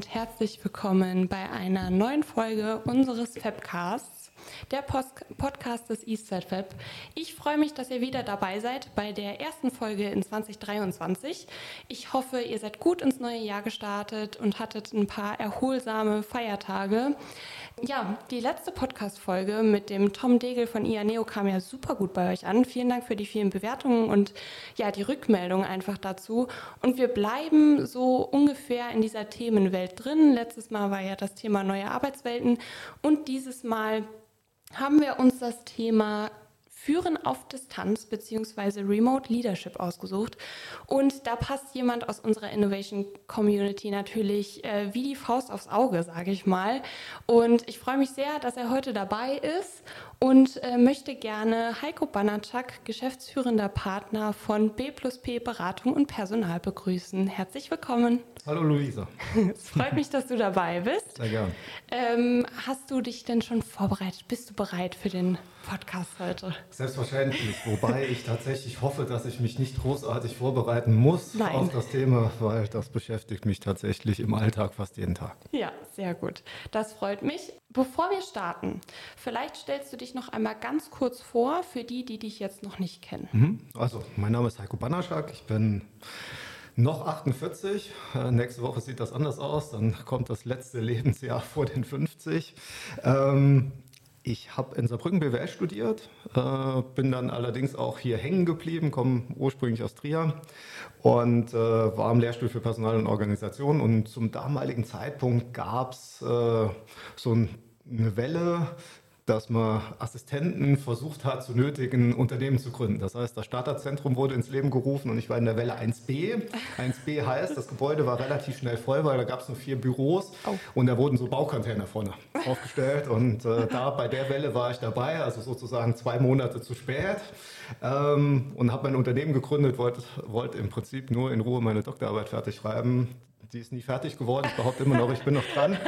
und herzlich willkommen bei einer neuen Folge unseres Fabcasts, der Post Podcast des Eastside Fab. Ich freue mich, dass ihr wieder dabei seid bei der ersten Folge in 2023. Ich hoffe, ihr seid gut ins neue Jahr gestartet und hattet ein paar erholsame Feiertage. Ja, die letzte Podcast-Folge mit dem Tom Degel von IANEO kam ja super gut bei euch an. Vielen Dank für die vielen Bewertungen und ja, die Rückmeldung einfach dazu. Und wir bleiben so ungefähr in dieser Themenwelt drin. Letztes Mal war ja das Thema neue Arbeitswelten und dieses Mal haben wir uns das Thema Führen auf Distanz bzw. Remote Leadership ausgesucht. Und da passt jemand aus unserer Innovation Community natürlich äh, wie die Faust aufs Auge, sage ich mal. Und ich freue mich sehr, dass er heute dabei ist und äh, möchte gerne Heiko Banatschak, geschäftsführender Partner von B plus P Beratung und Personal begrüßen. Herzlich willkommen. Hallo Luisa. es freut mich, dass du dabei bist. Sehr gern. Ähm, hast du dich denn schon vorbereitet? Bist du bereit für den Podcast heute? Selbstverständlich, wobei ich tatsächlich hoffe, dass ich mich nicht großartig vorbereiten muss Nein. auf das Thema, weil das beschäftigt mich tatsächlich im Alltag fast jeden Tag. Ja, sehr gut. Das freut mich. Bevor wir starten, vielleicht stellst du dich noch einmal ganz kurz vor für die, die dich jetzt noch nicht kennen. Mhm. Also, mein Name ist Heiko Banaschak. Ich bin noch 48. Äh, nächste Woche sieht das anders aus. Dann kommt das letzte Lebensjahr vor den 50. Ähm, ich habe in Saarbrücken BWL studiert, äh, bin dann allerdings auch hier hängen geblieben, komme ursprünglich aus Trier und äh, war am Lehrstuhl für Personal und Organisation. Und zum damaligen Zeitpunkt gab es äh, so ein, eine Welle dass man Assistenten versucht hat, zu nötigen, Unternehmen zu gründen. Das heißt, das Starterzentrum wurde ins Leben gerufen und ich war in der Welle 1b. 1b heißt, das Gebäude war relativ schnell voll, weil da gab es nur vier Büros oh. und da wurden so Baucontainer vorne aufgestellt. Und äh, da bei der Welle war ich dabei, also sozusagen zwei Monate zu spät ähm, und habe mein Unternehmen gegründet, wollte wollt im Prinzip nur in Ruhe meine Doktorarbeit fertig schreiben. Die ist nie fertig geworden. Ich behaupte immer noch, ich bin noch dran.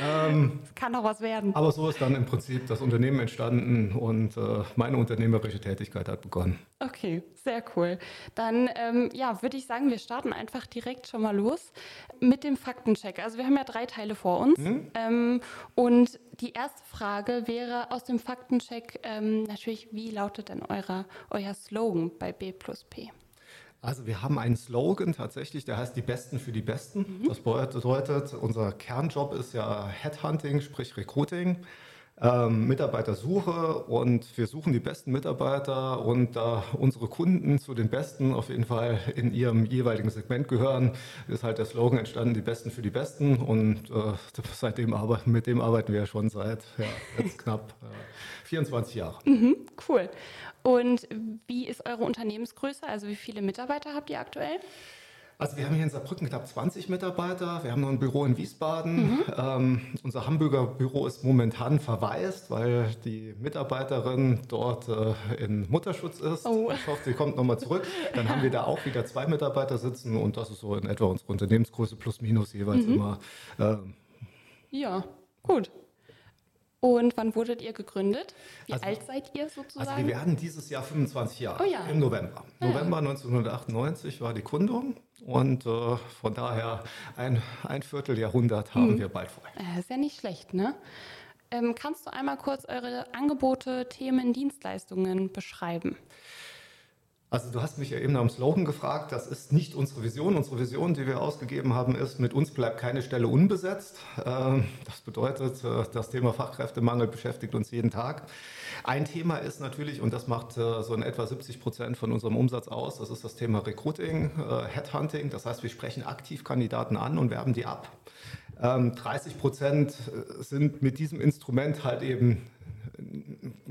Ähm, kann noch was werden. Aber so ist dann im Prinzip das Unternehmen entstanden und äh, meine unternehmerische Tätigkeit hat begonnen. Okay, sehr cool. Dann ähm, ja, würde ich sagen, wir starten einfach direkt schon mal los mit dem Faktencheck. Also wir haben ja drei Teile vor uns. Mhm. Ähm, und die erste Frage wäre aus dem Faktencheck ähm, natürlich, wie lautet denn euer, euer Slogan bei B plus P? Also wir haben einen Slogan tatsächlich, der heißt die Besten für die Besten. Mhm. Das bedeutet, unser Kernjob ist ja Headhunting, sprich Recruiting, ähm, Mitarbeitersuche und wir suchen die besten Mitarbeiter und da unsere Kunden zu den Besten auf jeden Fall in ihrem jeweiligen Segment gehören, ist halt der Slogan entstanden, die Besten für die Besten und äh, seitdem arbeiten, mit dem arbeiten wir ja schon seit ja, jetzt knapp äh, 24 Jahren. Mhm, cool. Und wie ist eure Unternehmensgröße? Also wie viele Mitarbeiter habt ihr aktuell? Also wir haben hier in Saarbrücken knapp 20 Mitarbeiter. Wir haben noch ein Büro in Wiesbaden. Mhm. Ähm, unser Hamburger Büro ist momentan verwaist, weil die Mitarbeiterin dort äh, in Mutterschutz ist. Oh. Ich hoffe, sie kommt nochmal zurück. Dann haben wir da auch wieder zwei Mitarbeiter sitzen und das ist so in etwa unsere Unternehmensgröße plus minus jeweils mhm. immer. Ähm, ja, gut. Und wann wurdet ihr gegründet? Wie also, alt seid ihr sozusagen? Also wir werden dieses Jahr 25 Jahre, oh ja. im November. Ja. November 1998 war die Gründung und äh, von daher ein, ein Vierteljahrhundert haben hm. wir bald vor. Äh, ist ja nicht schlecht, ne? Ähm, kannst du einmal kurz eure Angebote, Themen, Dienstleistungen beschreiben? Also du hast mich ja eben dem Slogan gefragt. Das ist nicht unsere Vision. Unsere Vision, die wir ausgegeben haben, ist, mit uns bleibt keine Stelle unbesetzt. Ähm, das bedeutet, äh, das Thema Fachkräftemangel beschäftigt uns jeden Tag. Ein Thema ist natürlich, und das macht äh, so in etwa 70 Prozent von unserem Umsatz aus, das ist das Thema Recruiting, äh, Headhunting. Das heißt, wir sprechen aktiv Kandidaten an und werben die ab. 30 ähm, Prozent sind mit diesem Instrument halt eben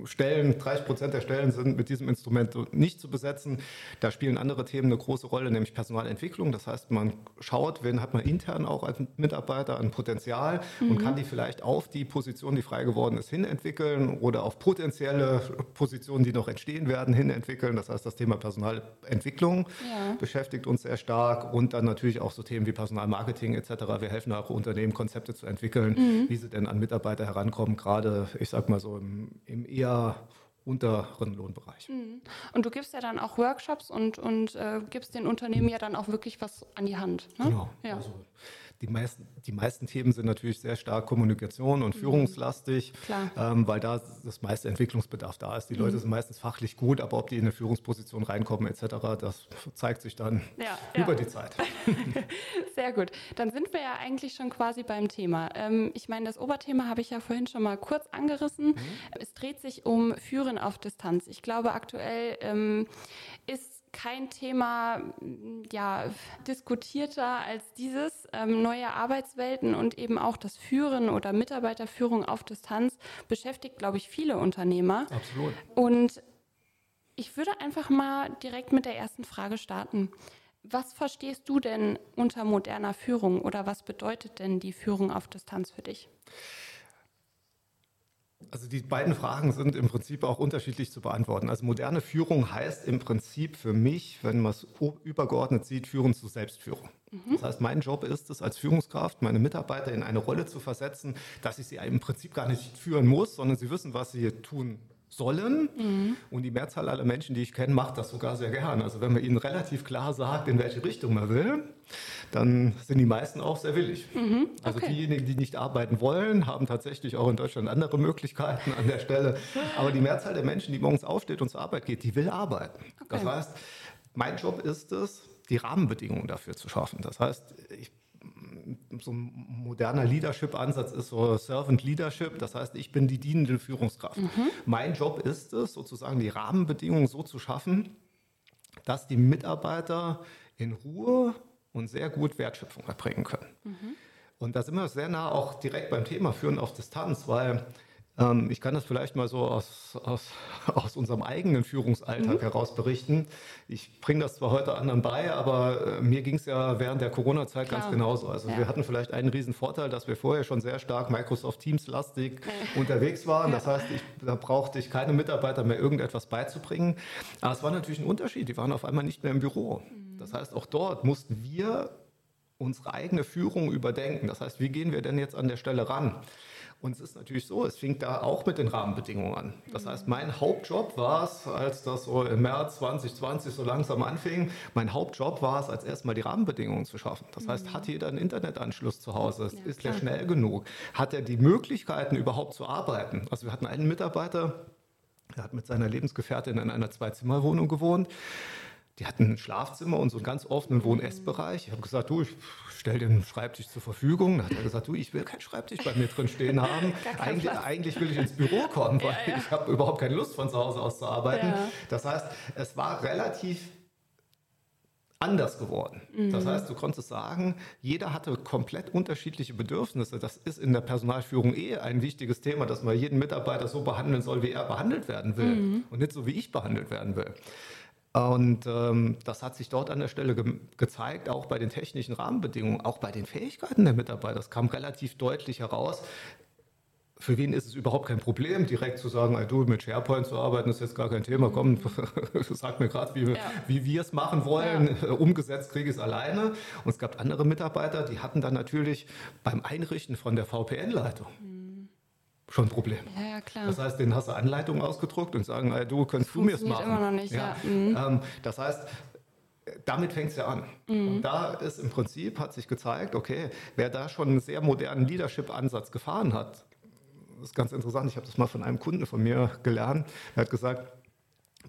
Stellen, 30 Prozent der Stellen sind mit diesem Instrument nicht zu besetzen. Da spielen andere Themen eine große Rolle, nämlich Personalentwicklung. Das heißt, man schaut, wen hat man intern auch als Mitarbeiter an Potenzial mhm. und kann die vielleicht auf die Position, die frei geworden ist, hinentwickeln oder auf potenzielle Positionen, die noch entstehen werden, hinentwickeln. Das heißt, das Thema Personalentwicklung ja. beschäftigt uns sehr stark und dann natürlich auch so Themen wie Personalmarketing etc. Wir helfen auch Unternehmen, Konzepte zu entwickeln, mhm. wie sie denn an Mitarbeiter herankommen, gerade, ich sag mal so im, im eher unteren Lohnbereich. Mhm. Und du gibst ja dann auch Workshops und, und äh, gibst den Unternehmen ja dann auch wirklich was an die Hand. Ne? Genau. Ja. Also die meisten, die meisten Themen sind natürlich sehr stark Kommunikation und mhm. führungslastig, ähm, weil da das meiste Entwicklungsbedarf da ist. Die mhm. Leute sind meistens fachlich gut, aber ob die in eine Führungsposition reinkommen etc., das zeigt sich dann ja, über ja. die Zeit. Sehr gut. Dann sind wir ja eigentlich schon quasi beim Thema. Ähm, ich meine, das Oberthema habe ich ja vorhin schon mal kurz angerissen. Mhm. Es dreht sich um Führen auf Distanz. Ich glaube, aktuell ähm, ist kein Thema ja, diskutierter als dieses. Ähm, neue Arbeitswelten und eben auch das Führen oder Mitarbeiterführung auf Distanz beschäftigt, glaube ich, viele Unternehmer. Absolut. Und ich würde einfach mal direkt mit der ersten Frage starten. Was verstehst du denn unter moderner Führung oder was bedeutet denn die Führung auf Distanz für dich? Also die beiden Fragen sind im Prinzip auch unterschiedlich zu beantworten. Also moderne Führung heißt im Prinzip für mich, wenn man es übergeordnet sieht, Führen zu Selbstführung. Mhm. Das heißt, mein Job ist es, als Führungskraft meine Mitarbeiter in eine Rolle zu versetzen, dass ich sie im Prinzip gar nicht führen muss, sondern sie wissen, was sie tun sollen. Mhm. Und die Mehrzahl aller Menschen, die ich kenne, macht das sogar sehr gern. Also wenn man ihnen relativ klar sagt, in welche Richtung man will, dann sind die meisten auch sehr willig. Mhm. Also okay. Also diejenigen, die nicht arbeiten wollen, haben tatsächlich auch in Deutschland andere Möglichkeiten an der Stelle. Aber die Mehrzahl der Menschen, die morgens aufsteht und zur Arbeit geht, die will arbeiten. Okay. Das heißt, mein Job ist es, die Rahmenbedingungen dafür zu schaffen. Das heißt, ich so ein moderner Leadership-Ansatz ist so Servant Leadership. Das heißt, ich bin die dienende Führungskraft. Mhm. Mein Job ist es, sozusagen die Rahmenbedingungen so zu schaffen, dass die Mitarbeiter in Ruhe und sehr gut Wertschöpfung erbringen können. Mhm. Und da sind wir sehr nah auch direkt beim Thema Führen auf Distanz, weil ich kann das vielleicht mal so aus, aus, aus unserem eigenen Führungsalltag mhm. heraus berichten. Ich bringe das zwar heute anderen bei, aber äh, mir ging es ja während der Corona-Zeit ganz genauso. Also ja. wir hatten vielleicht einen riesen Vorteil, dass wir vorher schon sehr stark Microsoft Teams-lastig äh. unterwegs waren. Ja. Das heißt, ich, da brauchte ich keine Mitarbeiter mehr irgendetwas beizubringen. Aber es war natürlich ein Unterschied. Die waren auf einmal nicht mehr im Büro. Mhm. Das heißt, auch dort mussten wir unsere eigene Führung überdenken. Das heißt, wie gehen wir denn jetzt an der Stelle ran? Und es ist natürlich so, es fing da auch mit den Rahmenbedingungen an. Das heißt, mein Hauptjob war es, als das so im März 2020 so langsam anfing, mein Hauptjob war es, als erstmal die Rahmenbedingungen zu schaffen. Das heißt, mhm. hat jeder einen Internetanschluss zu Hause? Ja, ist der schnell genug? Hat er die Möglichkeiten, überhaupt zu arbeiten? Also wir hatten einen Mitarbeiter, der hat mit seiner Lebensgefährtin in einer Zwei-Zimmer-Wohnung gewohnt. Die hatten ein Schlafzimmer und so einen ganz offenen Wohn-Essbereich. Ich habe gesagt, du, ich stell den Schreibtisch zur Verfügung. Dann hat er gesagt, du, ich will keinen Schreibtisch bei mir drin stehen haben. Eigentlich, eigentlich, will ich ins Büro kommen, weil ja, ja. ich habe überhaupt keine Lust von zu Hause aus zu arbeiten. Ja. Das heißt, es war relativ anders geworden. Mhm. Das heißt, du konntest sagen, jeder hatte komplett unterschiedliche Bedürfnisse. Das ist in der Personalführung eh ein wichtiges Thema, dass man jeden Mitarbeiter so behandeln soll, wie er behandelt werden will mhm. und nicht so, wie ich behandelt werden will. Und ähm, das hat sich dort an der Stelle ge gezeigt, auch bei den technischen Rahmenbedingungen, auch bei den Fähigkeiten der Mitarbeiter. Das kam relativ deutlich heraus. Für wen ist es überhaupt kein Problem, direkt zu sagen, du, mit SharePoint zu arbeiten, ist jetzt gar kein Thema. Komm, sag mir gerade, wie, ja. wie wir es machen wollen. Ja. Umgesetzt kriege ich es alleine. Und es gab andere Mitarbeiter, die hatten dann natürlich beim Einrichten von der VPN-Leitung. Mhm schon ein Problem. Ja, klar. Das heißt, den hast du Anleitungen ausgedruckt und sagen, ey, du, kannst du mir es machen. immer noch nicht, ja. ja. Mhm. Ähm, das heißt, damit fängt es ja an. Mhm. Und da ist im Prinzip, hat sich gezeigt, okay, wer da schon einen sehr modernen Leadership-Ansatz gefahren hat, ist ganz interessant, ich habe das mal von einem Kunden von mir gelernt, er hat gesagt,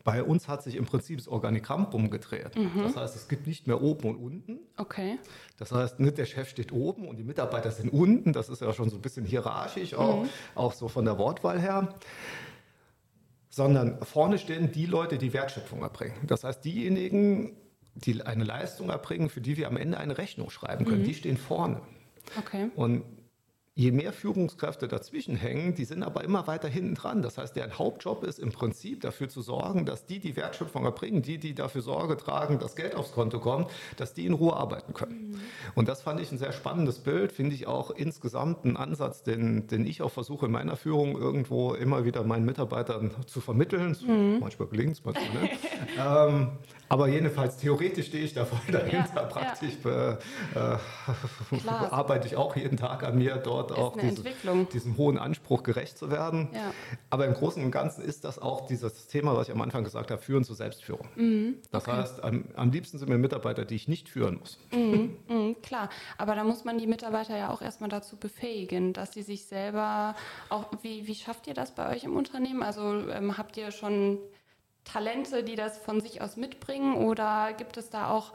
bei uns hat sich im Prinzip das Organigramm umgedreht. Mhm. Das heißt, es gibt nicht mehr oben und unten. Okay. Das heißt, nicht der Chef steht oben und die Mitarbeiter sind unten. Das ist ja schon so ein bisschen hierarchisch, auch, mhm. auch so von der Wortwahl her. Sondern vorne stehen die Leute, die Wertschöpfung erbringen. Das heißt, diejenigen, die eine Leistung erbringen, für die wir am Ende eine Rechnung schreiben können, mhm. die stehen vorne. Okay. Und je mehr Führungskräfte dazwischen hängen, die sind aber immer weiter hinten dran. Das heißt, deren Hauptjob ist im Prinzip dafür zu sorgen, dass die die Wertschöpfung erbringen, die, die dafür Sorge tragen, dass Geld aufs Konto kommt, dass die in Ruhe arbeiten können. Mhm. Und das fand ich ein sehr spannendes Bild, finde ich auch insgesamt ein Ansatz, den, den ich auch versuche in meiner Führung irgendwo immer wieder meinen Mitarbeitern zu vermitteln. Mhm. Manchmal gelingt es, manchmal nicht. ähm, aber jedenfalls theoretisch stehe ich da voll dahinter. Ja, Praktisch ja. Äh, äh, arbeite ich auch jeden Tag an mir dort dort auch diese, diesem hohen Anspruch gerecht zu werden. Ja. Aber im Großen und Ganzen ist das auch dieses Thema, was ich am Anfang gesagt habe, Führen zur Selbstführung. Mhm. Das okay. heißt, am, am, liebsten sind mir Mitarbeiter, die ich nicht führen muss. Mhm. Mhm, klar, aber da muss man die Mitarbeiter ja auch erstmal dazu befähigen, dass sie sich selber auch, wie, wie schafft ihr das bei euch im Unternehmen? Also ähm, habt ihr schon Talente, die das von sich aus mitbringen? Oder gibt es da auch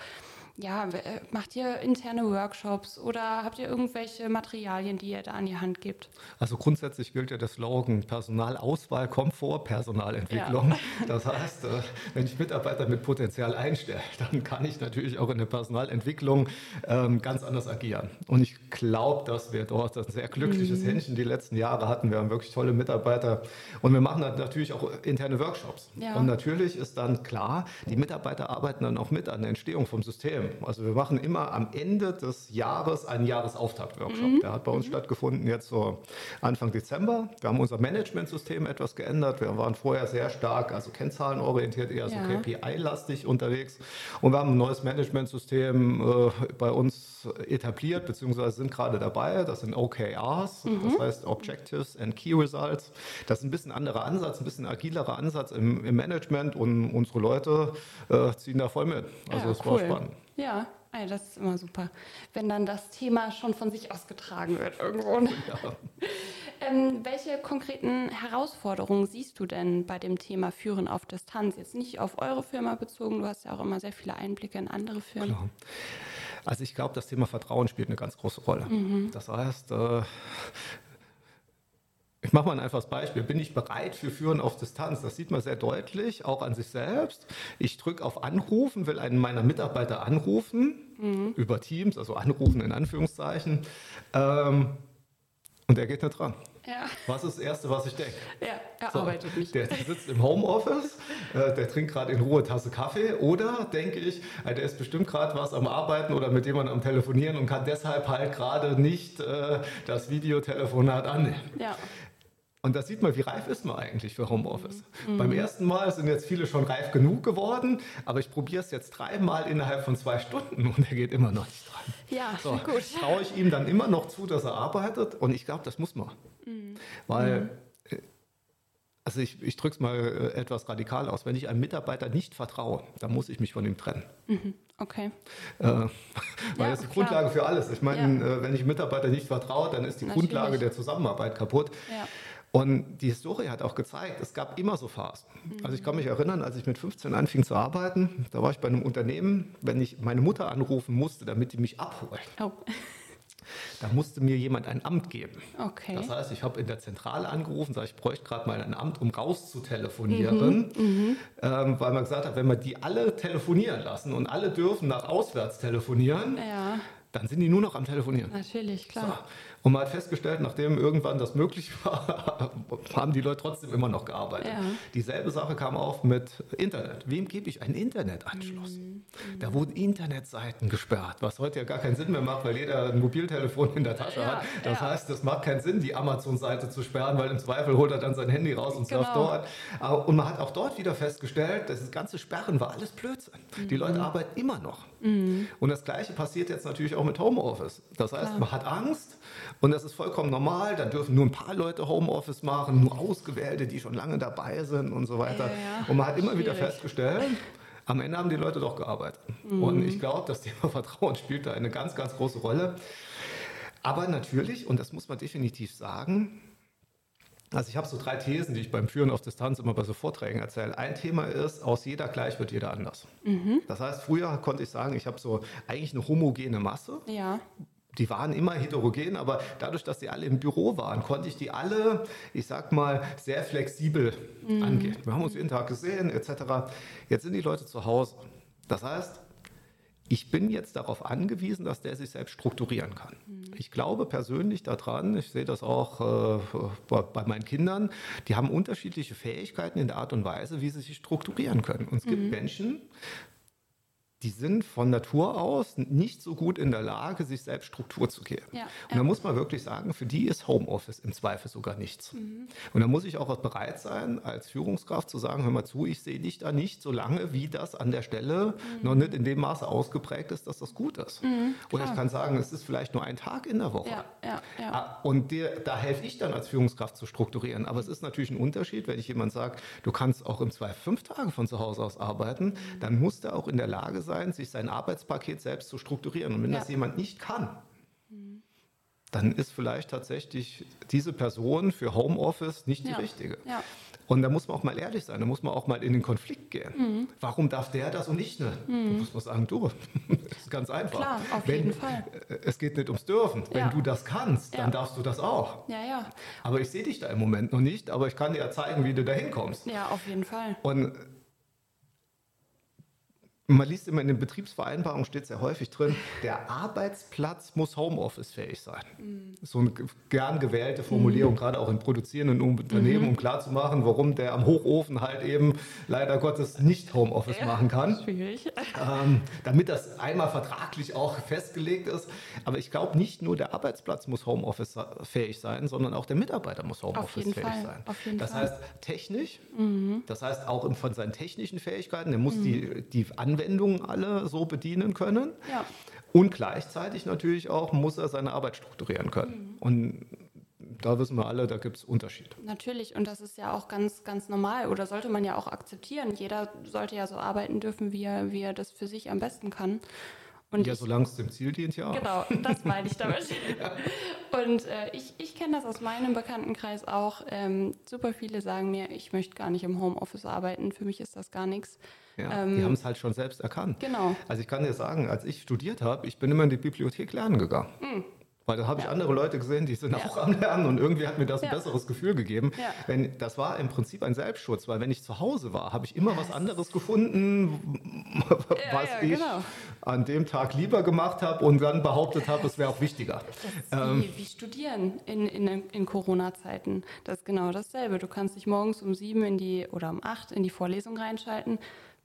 ja, äh, macht ihr interne Workshops oder habt ihr irgendwelche Materialien, die ihr da an die Hand gebt? Also grundsätzlich gilt ja der Slogan Personalauswahl, Komfort, Personalentwicklung. Ja. Das heißt, äh, wenn ich Mitarbeiter mit Potenzial einstelle, dann kann ich natürlich auch in der Personalentwicklung ähm, ganz anders agieren. Und ich glaube, dass wir dort ein sehr glückliches mhm. Händchen die letzten Jahre hatten. Wir haben wirklich tolle Mitarbeiter und wir machen natürlich auch interne Workshops. Ja. Und natürlich ist dann klar, die Mitarbeiter arbeiten dann auch mit an der Entstehung vom System. Also wir machen immer am Ende des Jahres einen Jahresauftaktworkshop. Mhm. Der hat bei uns mhm. stattgefunden jetzt so Anfang Dezember. Wir haben unser Managementsystem etwas geändert. Wir waren vorher sehr stark, also kennzahlenorientiert, eher ja. so KPI-lastig unterwegs. Und wir haben ein neues Managementsystem äh, bei uns etabliert, beziehungsweise sind gerade dabei. Das sind OKRs, mhm. das heißt Objectives and Key Results. Das ist ein bisschen anderer Ansatz, ein bisschen agilerer Ansatz im, im Management und unsere Leute äh, ziehen da voll mit. Also es ja, cool. war spannend. Ja, das ist immer super, wenn dann das Thema schon von sich ausgetragen wird irgendwo. Ne? Ja. ähm, welche konkreten Herausforderungen siehst du denn bei dem Thema Führen auf Distanz? Jetzt nicht auf eure Firma bezogen, du hast ja auch immer sehr viele Einblicke in andere Firmen. Klar. Also ich glaube, das Thema Vertrauen spielt eine ganz große Rolle. Mhm. Das heißt, äh, ich mache mal ein einfaches Beispiel. Bin ich bereit für Führen auf Distanz? Das sieht man sehr deutlich, auch an sich selbst. Ich drücke auf Anrufen, will einen meiner Mitarbeiter anrufen, mhm. über Teams, also anrufen in Anführungszeichen. Ähm, und er geht nicht dran. Ja. Was ist das Erste, was ich denke? Ja, er so, arbeitet nicht. Der, der, sitzt im Homeoffice, äh, der trinkt gerade in Ruhe Tasse Kaffee oder denke ich, äh, der ist bestimmt gerade was am Arbeiten oder mit jemandem am Telefonieren und kann deshalb halt gerade nicht äh, das Videotelefonat annehmen. Ja. Und da sieht man, wie reif ist man eigentlich für Homeoffice. Mhm. Beim ersten Mal sind jetzt viele schon reif genug geworden, aber ich probiere es jetzt dreimal innerhalb von zwei Stunden und er geht immer noch nicht dran. Ja, so, gut. Traue ich ihm dann immer noch zu, dass er arbeitet und ich glaube, das muss man. Mhm. Weil mhm. Also ich, ich drücke es mal äh, etwas radikal aus. Wenn ich einem Mitarbeiter nicht vertraue, dann muss ich mich von ihm trennen. Mhm. Okay. Äh, weil ja, das ist die klar. Grundlage für alles. Ich meine, ja. äh, wenn ich Mitarbeiter nicht vertraue, dann ist die Natürlich. Grundlage der Zusammenarbeit kaputt. Ja. Und die Historie hat auch gezeigt, es gab immer so Phasen. Also ich kann mich erinnern, als ich mit 15 anfing zu arbeiten, da war ich bei einem Unternehmen, wenn ich meine Mutter anrufen musste, damit die mich abholt. Oh. Da musste mir jemand ein Amt geben. Okay. Das heißt, ich habe in der Zentrale angerufen, sage ich bräuchte gerade mal ein Amt, um rauszutelefonieren, mhm, mhm, ähm, weil man gesagt hat, wenn wir die alle telefonieren lassen und alle dürfen nach auswärts telefonieren, ja. dann sind die nur noch am Telefonieren. Natürlich, klar. So. Und man hat festgestellt, nachdem irgendwann das möglich war, haben die Leute trotzdem immer noch gearbeitet. Ja. Dieselbe Sache kam auf mit Internet. Wem gebe ich einen Internetanschluss? Mhm. Da wurden Internetseiten gesperrt, was heute ja gar keinen Sinn mehr macht, weil jeder ein Mobiltelefon in der Tasche ja, hat. Das ja. heißt, es macht keinen Sinn, die Amazon-Seite zu sperren, weil im Zweifel holt er dann sein Handy raus und genau. surft dort. Und man hat auch dort wieder festgestellt, das ganze Sperren war alles Blödsinn. Mhm. Die Leute arbeiten immer noch. Mhm. Und das Gleiche passiert jetzt natürlich auch mit Homeoffice. Das heißt, Klar. man hat Angst und das ist vollkommen normal. Da dürfen nur ein paar Leute Homeoffice machen, nur Ausgewählte, die schon lange dabei sind und so weiter. Ja, ja. Und man hat immer Schwierig. wieder festgestellt, am Ende haben die Leute doch gearbeitet. Mhm. Und ich glaube, das Thema Vertrauen spielt da eine ganz, ganz große Rolle. Aber natürlich, und das muss man definitiv sagen, also ich habe so drei Thesen, die ich beim Führen auf Distanz immer bei so Vorträgen erzähle. Ein Thema ist, aus jeder gleich wird jeder anders. Mhm. Das heißt, früher konnte ich sagen, ich habe so eigentlich eine homogene Masse. Ja. Die waren immer heterogen, aber dadurch, dass die alle im Büro waren, konnte ich die alle, ich sag mal, sehr flexibel mhm. angehen. Wir haben uns jeden Tag gesehen, etc. Jetzt sind die Leute zu Hause. Das heißt, ich bin jetzt darauf angewiesen, dass der sich selbst strukturieren kann. Mhm. Ich glaube persönlich daran, ich sehe das auch äh, bei meinen Kindern, die haben unterschiedliche Fähigkeiten in der Art und Weise, wie sie sich strukturieren können. Und es gibt mhm. Menschen, die sind von Natur aus nicht so gut in der Lage, sich selbst Struktur zu geben. Ja, und da muss man wirklich sagen, für die ist Homeoffice im Zweifel sogar nichts. Mhm. Und da muss ich auch bereit sein, als Führungskraft zu sagen, hör mal zu, ich sehe dich da nicht, solange wie das an der Stelle mhm. noch nicht in dem Maße ausgeprägt ist, dass das gut ist. Mhm, Oder ich kann sagen, es ist vielleicht nur ein Tag in der Woche. Ja, ja. Ah, und der, da helfe ich dann als Führungskraft zu strukturieren. Aber es ist natürlich ein Unterschied, wenn ich jemand sage, du kannst auch im Zweifel fünf Tage von zu Hause aus arbeiten, mhm. dann muss der auch in der Lage sein, sein, sich sein Arbeitspaket selbst zu strukturieren. Und wenn ja. das jemand nicht kann, dann ist vielleicht tatsächlich diese Person für Homeoffice nicht die ja. richtige. Ja. Und da muss man auch mal ehrlich sein, da muss man auch mal in den Konflikt gehen. Mhm. Warum darf der das und ich nicht? Mhm. Da muss man sagen, du, das ist ganz einfach. Klar, auf Wenn, jeden Fall. Äh, es geht nicht ums Dürfen. Ja. Wenn du das kannst, dann ja. darfst du das auch. Ja, ja. Aber ich sehe dich da im Moment noch nicht, aber ich kann dir ja zeigen, wie du da hinkommst. Ja, auf jeden Fall. Und man liest immer in den Betriebsvereinbarungen, steht sehr häufig drin, der Arbeitsplatz muss Homeoffice-fähig sein. Mhm. So eine gern gewählte Formulierung, mhm. gerade auch in produzierenden Unternehmen, mhm. um klarzumachen, warum der am Hochofen halt eben leider Gottes nicht Homeoffice ja, machen kann. Schwierig. Ähm, damit das einmal vertraglich auch festgelegt ist. Aber ich glaube, nicht nur der Arbeitsplatz muss Homeoffice-fähig sein, sondern auch der Mitarbeiter muss Homeoffice-fähig sein. das Fall. heißt, technisch, mhm. das heißt auch von seinen technischen Fähigkeiten, der muss mhm. die, die Anwendung Anwendungen alle so bedienen können. Ja. Und gleichzeitig natürlich auch muss er seine Arbeit strukturieren können. Mhm. Und da wissen wir alle, da gibt es Unterschiede. Natürlich, und das ist ja auch ganz, ganz normal oder sollte man ja auch akzeptieren. Jeder sollte ja so arbeiten dürfen, wie er, wie er das für sich am besten kann. Und ja, solange es dem Ziel dient, ja. Genau, das meine ich damit. Und äh, ich, ich kenne das aus meinem Bekanntenkreis auch. Ähm, super viele sagen mir, ich möchte gar nicht im Homeoffice arbeiten, für mich ist das gar nichts. Ja, ähm, die haben es halt schon selbst erkannt. Genau. Also ich kann dir sagen, als ich studiert habe, ich bin immer in die Bibliothek lernen gegangen. Mhm. Weil da habe ich andere Leute gesehen, die sind auch am Lernen und irgendwie hat mir das ein besseres Gefühl gegeben. Wenn, das war im Prinzip ein Selbstschutz, weil wenn ich zu Hause war, habe ich immer was anderes gefunden, was ich genau. an dem Tag lieber gemacht habe und dann behauptet habe, es wäre auch wichtiger. Ähm, wie, wie, Studieren in, in, in Corona-Zeiten. Das ist genau dasselbe. Du kannst dich morgens um sieben in die oder um acht in die Vorlesung reinschalten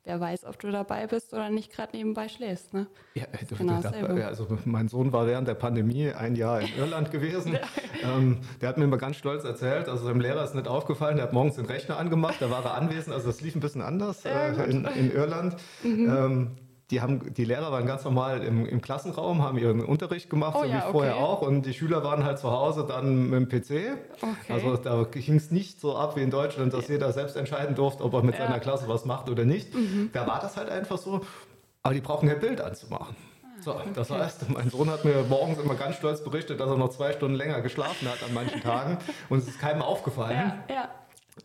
wer weiß, ob du dabei bist oder nicht gerade nebenbei schläfst. Ne? Ja, du, genau da, also mein Sohn war während der Pandemie ein Jahr in Irland gewesen. ähm, der hat mir immer ganz stolz erzählt, also seinem Lehrer ist nicht aufgefallen, der hat morgens den Rechner angemacht, da war er anwesend, also das lief ein bisschen anders äh, in, in, Irland. Mhm. Ähm, die, haben, die Lehrer waren ganz normal im, im Klassenraum, haben ihren Unterricht gemacht, oh, so ja, wie okay. vorher auch. Und die Schüler waren halt zu Hause dann mit dem PC. Okay. Also da ging es nicht so ab wie in Deutschland, dass jeder selbst entscheiden durfte, ob er mit ja. seiner Klasse was macht oder nicht. Mhm. Da war das halt einfach so. Aber die brauchen kein Bild anzumachen. Ah, so, okay. das heißt, mein Sohn hat mir morgens immer ganz stolz berichtet, dass er noch zwei Stunden länger geschlafen hat an manchen Tagen und es ist keinem aufgefallen. Ja, ja.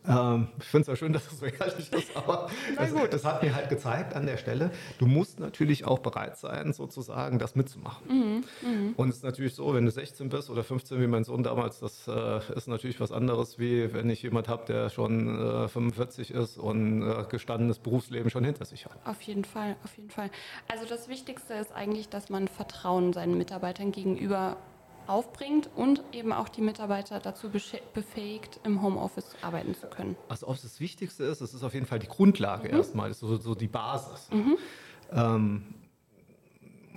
Ähm, ich finde es ja schön, dass es so ehrlich ist, aber das, das, hat mir halt gezeigt an der Stelle, du musst natürlich auch bereit sein, sozusagen das mitzumachen. Mhm, mh. Und es ist natürlich so, wenn du 16 bist oder 15 wie mein Sohn damals, das äh, ist natürlich was anderes, wie wenn ich jemand habe, der schon äh, 45 ist und äh, gestandenes Berufsleben schon hinter sich hat. Auf jeden Fall, auf jeden Fall. Also das Wichtigste ist eigentlich, dass man Vertrauen seinen Mitarbeitern gegenüber aufbringt und eben auch die Mitarbeiter dazu befähigt, im Homeoffice arbeiten zu können. Also ob es das Wichtigste ist, das ist auf jeden Fall die Grundlage mhm. erstmal, so, so die Basis. Mhm. Ähm,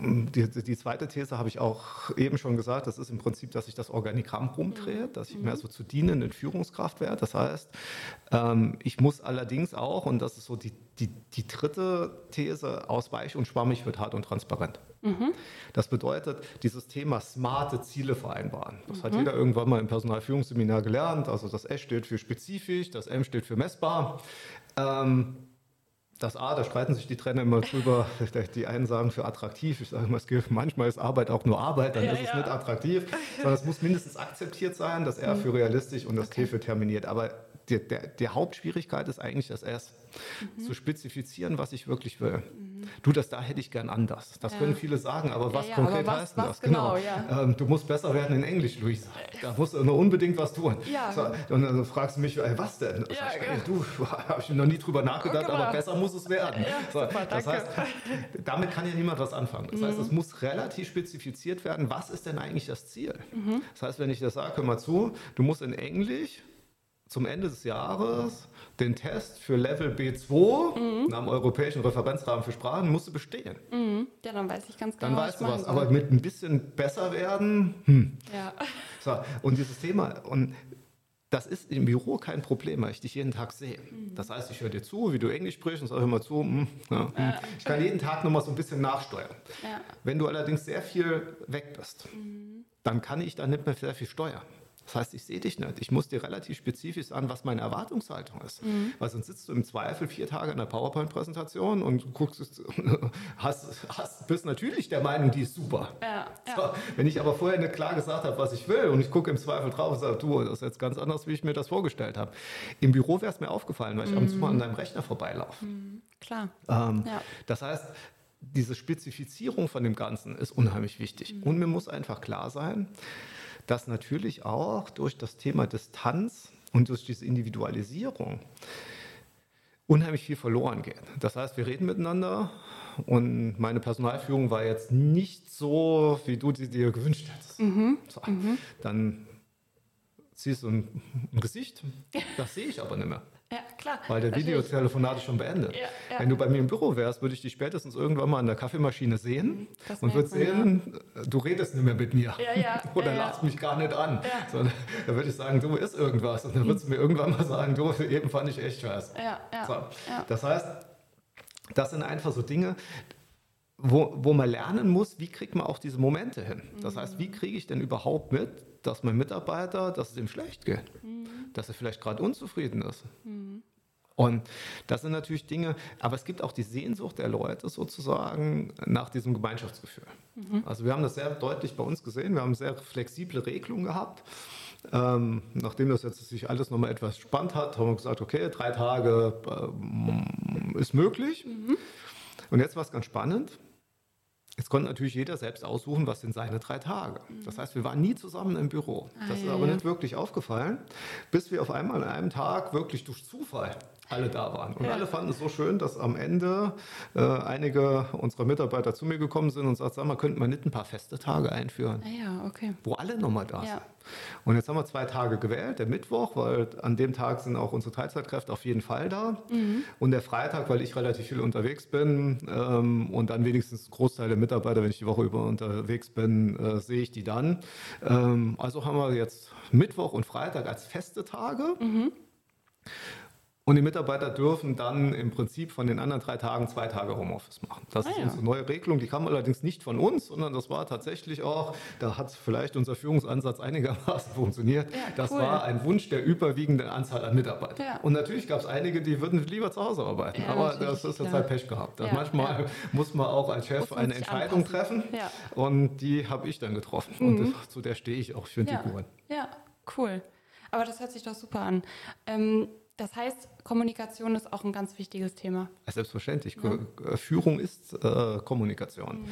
die, die, zweite These habe ich auch eben schon gesagt, das ist im Prinzip, dass sich das Organigramm rumdreht, dass ich mehr so zu dienenden Führungskraft werde. Das heißt, ähm, ich muss allerdings auch, und das ist so die, die, die dritte These, ausweich und schwammig wird hart und transparent. Mhm. Das bedeutet, dieses Thema smarte Ziele vereinbaren. Das mhm. hat jeder irgendwann mal im Personalführungsseminar gelernt. Also das S steht für spezifisch, das M steht für messbar. Ähm, das A, da streiten sich die Trainer immer drüber. Die einen sagen für attraktiv. Ich sage immer, manchmal ist Arbeit auch nur Arbeit, dann ja, ist es ja. nicht attraktiv. Sondern es muss mindestens akzeptiert sein, das R mhm. für realistisch und das okay. T für terminiert. Aber die, der, die Hauptschwierigkeit ist eigentlich das S. Mhm. Zu spezifizieren, was ich wirklich will. Mhm. Du, das da hätte ich gern anders. Das ja. können viele sagen, aber was konkret aber was, heißt was das? Genau. genau. Ähm, du musst besser werden in Englisch, Luisa. Da musst du nur unbedingt was tun. So, und dann fragst du mich, ey, was denn? Ja, ich, ey, du, habe ich noch nie drüber nachgedacht, genau. aber besser muss es werden. So, super, das heißt, damit kann ja niemand was anfangen. Das mhm. heißt, es muss relativ spezifiziert werden, was ist denn eigentlich das Ziel? Mhm. Das heißt, wenn ich das sage, hör mal zu, du musst in Englisch zum Ende des Jahres den Test für Level B2 mhm. nach dem europäischen Referenzrahmen für Sprachen musst du bestehen. Mhm. Ja, dann weiß ich ganz genau. Dann weißt du was. Aber mit ein bisschen besser werden. Hm. Ja. So, und dieses Thema, und das ist im Büro kein Problem, weil ich dich jeden Tag sehe. Mhm. Das heißt, ich höre dir zu, wie du Englisch sprichst und sage immer zu. Hm, ja, hm. Ich kann jeden Tag nochmal so ein bisschen nachsteuern. Ja. Wenn du allerdings sehr viel weg bist, mhm. dann kann ich da nicht mehr sehr viel steuern. Das heißt, ich sehe dich nicht. Ich muss dir relativ spezifisch sagen, was meine Erwartungshaltung ist. Mhm. Weil sonst sitzt du im Zweifel vier Tage in der PowerPoint-Präsentation und guckst, hast, hast, bist natürlich der Meinung, die ist super. Ja, so, ja. Wenn ich aber vorher nicht klar gesagt habe, was ich will und ich gucke im Zweifel drauf und sage, du, das ist jetzt ganz anders, wie ich mir das vorgestellt habe. Im Büro wäre es mir aufgefallen, weil ich mhm. ab und zu mal an deinem Rechner vorbeilaufe. Mhm. Klar. Ähm, ja. Das heißt, diese Spezifizierung von dem Ganzen ist unheimlich wichtig. Mhm. Und mir muss einfach klar sein, dass natürlich auch durch das Thema Distanz und durch diese Individualisierung unheimlich viel verloren geht. Das heißt, wir reden miteinander und meine Personalführung war jetzt nicht so, wie du sie dir gewünscht hättest. Mhm. So, mhm. Dann siehst du ein, ein Gesicht, das sehe ich aber nicht mehr. Ja, klar. Weil der Videotelefonat ist schon beendet. Ja, ja. Wenn du bei mir im Büro wärst, würde ich dich spätestens irgendwann mal an der Kaffeemaschine sehen mhm, das und würde sehen, ja. du redest nicht mehr mit mir. Oder lachst mich gar nicht an. Sondern dann würde ich sagen, du ist irgendwas. Und dann würdest du mir irgendwann mal sagen, du, eben fand ich echt was. So. Das heißt, das sind einfach so Dinge, wo, wo man lernen muss, wie kriegt man auch diese Momente hin. Das heißt, wie kriege ich denn überhaupt mit, dass mein Mitarbeiter, dass es ihm schlecht geht, mhm. dass er vielleicht gerade unzufrieden ist. Mhm. Und das sind natürlich Dinge, aber es gibt auch die Sehnsucht der Leute sozusagen nach diesem Gemeinschaftsgefühl. Mhm. Also wir haben das sehr deutlich bei uns gesehen, wir haben sehr flexible Regelungen gehabt. Ähm, nachdem das jetzt sich alles nochmal etwas spannend hat, haben wir gesagt, okay, drei Tage äh, ist möglich. Mhm. Und jetzt war es ganz spannend. Jetzt konnte natürlich jeder selbst aussuchen, was sind seine drei Tage. Das heißt, wir waren nie zusammen im Büro. Das ist aber nicht wirklich aufgefallen, bis wir auf einmal an einem Tag wirklich durch Zufall alle da waren. Und ja. alle fanden es so schön, dass am Ende äh, einige unserer Mitarbeiter zu mir gekommen sind und sagten, sag mal, könnten wir nicht ein paar feste Tage einführen, ah ja, okay. wo alle nochmal da sind. Und jetzt haben wir zwei Tage gewählt, der Mittwoch, weil an dem Tag sind auch unsere Teilzeitkräfte auf jeden Fall da. Mhm. Und der Freitag, weil ich relativ viel unterwegs bin ähm, und dann wenigstens ein Großteil der Mitarbeiter, wenn ich die Woche über unterwegs bin, äh, sehe ich die dann. Ähm, also haben wir jetzt Mittwoch und Freitag als feste Tage. Mhm. Und die Mitarbeiter dürfen dann im Prinzip von den anderen drei Tagen zwei Tage Homeoffice machen. Das ah, ist unsere neue Regelung. Die kam allerdings nicht von uns, sondern das war tatsächlich auch, da hat vielleicht unser Führungsansatz einigermaßen funktioniert. Ja, das cool. war ein Wunsch der überwiegenden Anzahl an Mitarbeitern. Ja. Und natürlich gab es einige, die würden lieber zu Hause arbeiten. Ja, aber das ist jetzt halt Pech gehabt. manchmal muss man auch als Chef eine Entscheidung anpassen. treffen. Und die habe ich dann getroffen. Mhm. Und das, zu der stehe ich auch. Ich finde die gut. Ja, cool. Aber das hört sich doch super an. Ähm, das heißt, Kommunikation ist auch ein ganz wichtiges Thema. Selbstverständlich. Ja. Führung ist äh, Kommunikation. Mhm.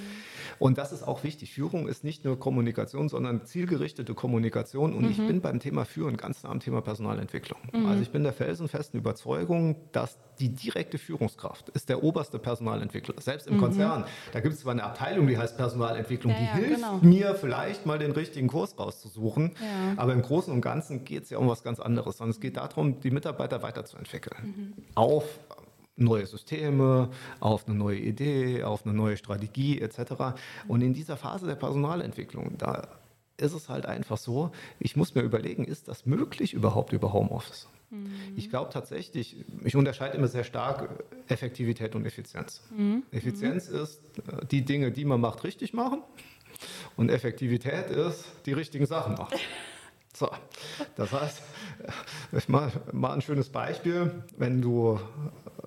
Und das ist auch wichtig. Führung ist nicht nur Kommunikation, sondern zielgerichtete Kommunikation. Und mhm. ich bin beim Thema Führen ganz nah am Thema Personalentwicklung. Mhm. Also ich bin der felsenfesten Überzeugung, dass die direkte Führungskraft ist der oberste Personalentwickler. Selbst im mhm. Konzern. Da gibt es zwar eine Abteilung, die heißt Personalentwicklung, ja, die ja, hilft genau. mir vielleicht mal den richtigen Kurs rauszusuchen. Aber im Großen und Ganzen geht es ja um was ganz anderes. Sondern es geht darum, die Mitarbeiter weiterzuentwickeln. Mhm. Auf neue Systeme, auf eine neue Idee, auf eine neue Strategie etc. Und in dieser Phase der Personalentwicklung, da ist es halt einfach so, ich muss mir überlegen, ist das möglich überhaupt über Homeoffice? Mhm. Ich glaube tatsächlich, ich unterscheide immer sehr stark Effektivität und Effizienz. Mhm. Effizienz mhm. ist äh, die Dinge, die man macht, richtig machen. Und Effektivität ist die richtigen Sachen machen. So, das heißt, ich mache mal ein schönes Beispiel. Wenn du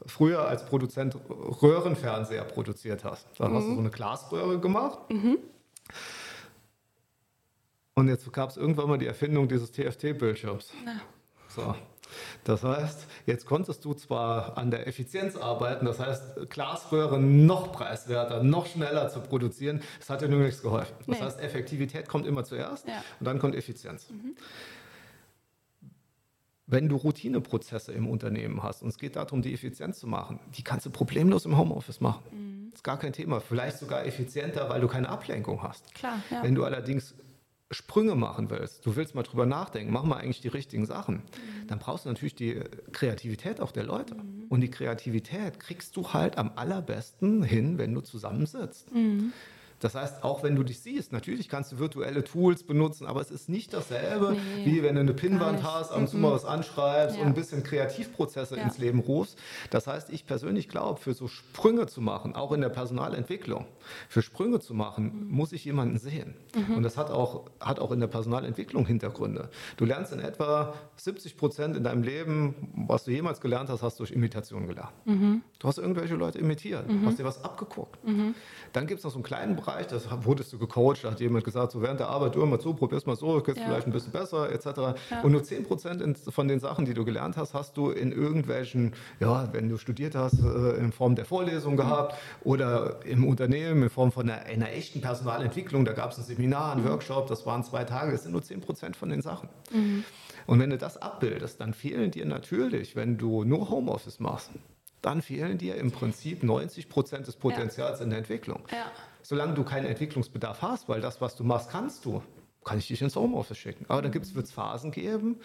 früher als Produzent Röhrenfernseher produziert hast, dann mhm. hast du so eine Glasröhre gemacht. Mhm. Und jetzt gab es irgendwann mal die Erfindung dieses TFT-Bildschirms. So, das heißt, jetzt konntest du zwar an der Effizienz arbeiten, das heißt, Glasröhren noch preiswerter, noch schneller zu produzieren, das hat dir nur nichts geholfen. Das nee. heißt, Effektivität kommt immer zuerst ja. und dann kommt Effizienz. Mhm. Wenn du Routineprozesse im Unternehmen hast und es geht darum, die Effizienz zu machen, die kannst du problemlos im Homeoffice machen. Mhm. Das ist gar kein Thema. Vielleicht sogar effizienter, weil du keine Ablenkung hast. Klar, ja. Wenn du allerdings Sprünge machen willst, du willst mal drüber nachdenken, mach mal eigentlich die richtigen Sachen, mhm. dann brauchst du natürlich die Kreativität auch der Leute. Mhm. Und die Kreativität kriegst du halt am allerbesten hin, wenn du zusammensitzt. Mhm. Das heißt, auch wenn du dich siehst, natürlich kannst du virtuelle Tools benutzen, aber es ist nicht dasselbe, nee, wie wenn du eine Pinnwand hast, ab und zu mal was anschreibst ja. und ein bisschen Kreativprozesse ja. ins Leben rufst. Das heißt, ich persönlich glaube, für so Sprünge zu machen, auch in der Personalentwicklung, für Sprünge zu machen, mhm. muss ich jemanden sehen. Mhm. Und das hat auch, hat auch in der Personalentwicklung Hintergründe. Du lernst in etwa 70 Prozent in deinem Leben, was du jemals gelernt hast, hast du durch Imitation gelernt. Mhm. Du hast irgendwelche Leute imitiert, mhm. hast dir was abgeguckt. Mhm. Dann gibt es noch so einen kleinen Bereich, Bereich, das wurdest du gecoacht, hat jemand gesagt, so während der Arbeit, du mal so, probier's mal so, geht's ja. vielleicht ein bisschen besser, etc. Ja. Und nur 10 Prozent von den Sachen, die du gelernt hast, hast du in irgendwelchen, ja, wenn du studiert hast, äh, in Form der Vorlesung gehabt oder im Unternehmen in Form von einer, einer echten Personalentwicklung, da gab es ein Seminar, einen mhm. Workshop, das waren zwei Tage, das sind nur 10 Prozent von den Sachen. Mhm. Und wenn du das abbildest, dann fehlen dir natürlich, wenn du nur Homeoffice machst, dann fehlen dir im Prinzip 90 Prozent des Potenzials ja. in der Entwicklung. Ja. Solange du keinen Entwicklungsbedarf hast, weil das, was du machst, kannst du, kann ich dich ins Homeoffice schicken. Aber dann wird es Phasen geben,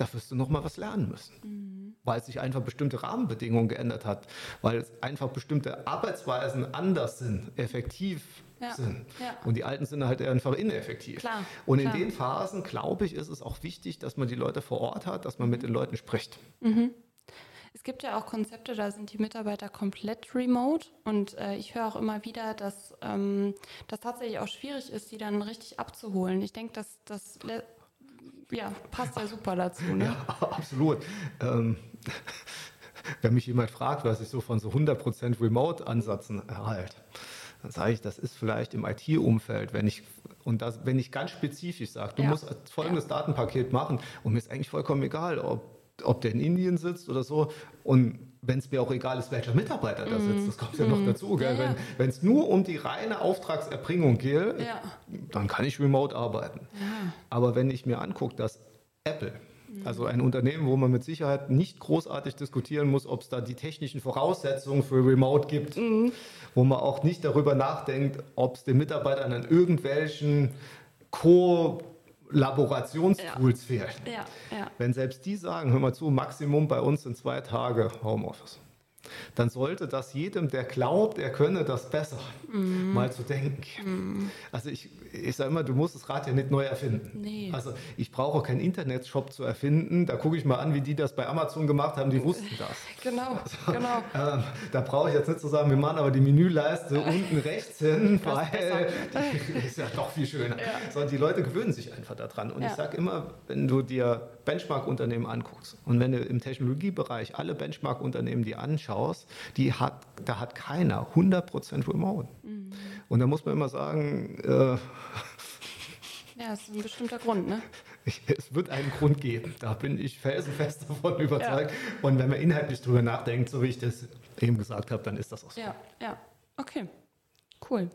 da wirst du noch mal was lernen müssen, mhm. weil sich einfach bestimmte Rahmenbedingungen geändert hat, weil einfach bestimmte Arbeitsweisen anders sind, effektiv ja. sind. Ja. Und die alten sind halt einfach ineffektiv. Klar, und in klar. den Phasen, glaube ich, ist es auch wichtig, dass man die Leute vor Ort hat, dass man mit den Leuten spricht. Mhm. Es gibt ja auch Konzepte, da sind die Mitarbeiter komplett remote und äh, ich höre auch immer wieder, dass ähm, das tatsächlich auch schwierig ist, die dann richtig abzuholen. Ich denke, dass das ja, passt ja super dazu. Ne? Ja, absolut. Ähm, wenn mich jemand fragt, was ich so von so 100% Remote-Ansätzen erhalte, dann sage ich, das ist vielleicht im IT-Umfeld, wenn ich und das, wenn ich ganz spezifisch sage, du ja. musst folgendes ja. Datenpaket machen und mir ist eigentlich vollkommen egal, ob ob der in Indien sitzt oder so. Und wenn es mir auch egal ist, welcher Mitarbeiter da sitzt, das kommt ja noch mhm. dazu. Gell? Ja, ja. Wenn es nur um die reine Auftragserbringung geht, ja. dann kann ich remote arbeiten. Aber wenn ich mir angucke, dass Apple, mhm. also ein Unternehmen, wo man mit Sicherheit nicht großartig diskutieren muss, ob es da die technischen Voraussetzungen für Remote gibt, mhm. wo man auch nicht darüber nachdenkt, ob es den Mitarbeitern an irgendwelchen Co- Laborationstools ja. fehlen. Ja, ja. Wenn selbst die sagen, hör mal zu, Maximum bei uns sind zwei Tage Homeoffice dann sollte das jedem, der glaubt, er könne das besser, mm. mal zu denken. Mm. Also ich, ich sage immer, du musst das Rad ja nicht neu erfinden. Nee. Also ich brauche keinen Internetshop zu erfinden. Da gucke ich mal an, wie die das bei Amazon gemacht haben, die wussten das. Genau, also, genau. Ähm, da brauche ich jetzt nicht zu sagen, wir machen aber die Menüleiste unten rechts hin, weil die ist ja doch viel schöner. Ja. Sondern die Leute gewöhnen sich einfach daran. Und ja. ich sage immer, wenn du dir Benchmark-Unternehmen anguckst und wenn du im Technologiebereich alle Benchmark-Unternehmen die anschaust, aus, die hat, da hat keiner 100% Remote. Mhm. Und da muss man immer sagen, äh, ja, das ist ein bestimmter Grund, ne? Es wird einen Grund geben, da bin ich felsenfest davon überzeugt. Ja. Und wenn man inhaltlich drüber nachdenkt, so wie ich das eben gesagt habe, dann ist das auch so. Ja, ja, okay, cool.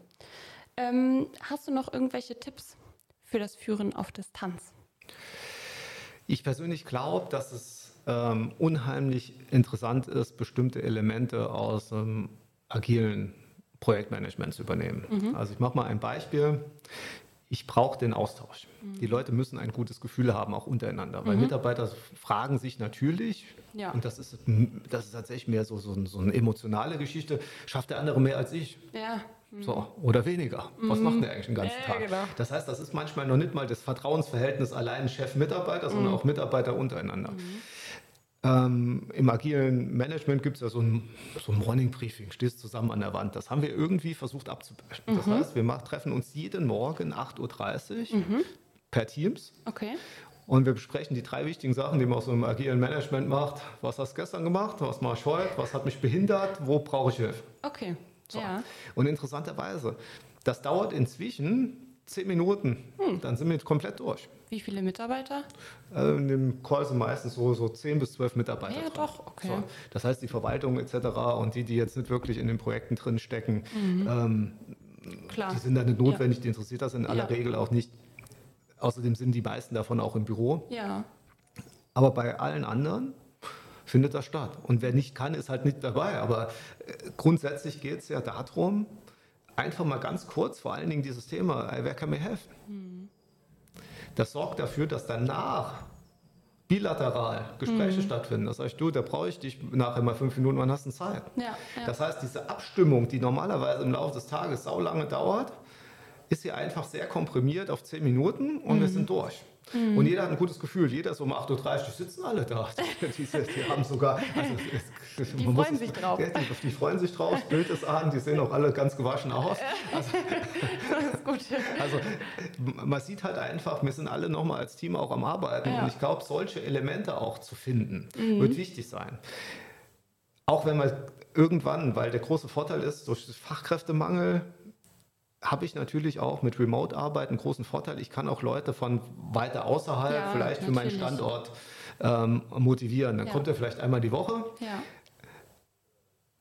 Ähm, hast du noch irgendwelche Tipps für das Führen auf Distanz? Ich persönlich glaube, dass es ähm, unheimlich interessant ist, bestimmte Elemente aus ähm, agilen Projektmanagements übernehmen. Mhm. Also ich mache mal ein Beispiel. Ich brauche den Austausch. Mhm. Die Leute müssen ein gutes Gefühl haben, auch untereinander, weil mhm. Mitarbeiter fragen sich natürlich, ja. und das ist, das ist tatsächlich mehr so, so, so, eine emotionale Geschichte, schafft der andere mehr als ich? Ja. So, oder weniger. Was macht der eigentlich den ganzen Tag? Genau. Das heißt, das ist manchmal noch nicht mal das Vertrauensverhältnis allein Chef-Mitarbeiter, sondern mhm. auch Mitarbeiter untereinander. Mhm. Ähm, Im agilen Management gibt es ja so ein, so ein Morning Briefing, stehst zusammen an der Wand. Das haben wir irgendwie versucht abzubilden. Mhm. Das heißt, wir machen, treffen uns jeden Morgen 8.30 Uhr mhm. per Teams. Okay. Und wir besprechen die drei wichtigen Sachen, die man aus so einem agilen Management macht. Was hast du gestern gemacht? Was mache ich heute? Was hat mich behindert? Wo brauche ich Hilfe? Okay. So. Ja. Und interessanterweise, das dauert inzwischen zehn Minuten, hm. dann sind wir komplett durch. Wie viele Mitarbeiter? Äh, in dem Call sind meistens so, so 10 bis 12 Mitarbeiter. Ja, dran. doch, okay. So, das heißt, die Verwaltung etc. und die, die jetzt nicht wirklich in den Projekten drin stecken, mhm. ähm, Klar. die sind da nicht notwendig, ja. die interessiert das in aller ja. Regel auch nicht. Außerdem sind die meisten davon auch im Büro. Ja. Aber bei allen anderen findet das statt. Und wer nicht kann, ist halt nicht dabei. Aber äh, grundsätzlich geht es ja darum, einfach mal ganz kurz, vor allen Dingen dieses Thema, wer kann mir helfen? Mhm. Das sorgt dafür, dass danach bilateral Gespräche mhm. stattfinden. Das heißt, du, da brauche ich dich nachher mal fünf Minuten, wann hast du Zeit? Ja, ja. Das heißt, diese Abstimmung, die normalerweise im Laufe des Tages sau lange dauert, ist hier einfach sehr komprimiert auf zehn Minuten und mhm. wir sind durch. Mhm. Und jeder hat ein gutes Gefühl. Jeder ist um 8.30 Uhr, sitzen alle da. Die, die, haben sogar. Also, es, die freuen muss, sich drauf. Ja, die, die, freuen sich drauf, Bild ist an, die sehen auch alle ganz gewaschen aus. Also, das ist gut. Also man sieht halt einfach, wir sind alle nochmal als Team auch am Arbeiten. Ja. Und ich glaube, solche Elemente auch zu finden, mhm. wird wichtig sein. Auch wenn man irgendwann, weil der große Vorteil ist, durch Fachkräftemangel habe ich natürlich auch mit Remote-Arbeit einen großen Vorteil. Ich kann auch Leute von weiter außerhalb ja, vielleicht natürlich. für meinen Standort ähm, motivieren. Dann ja. kommt er vielleicht einmal die Woche. Ja.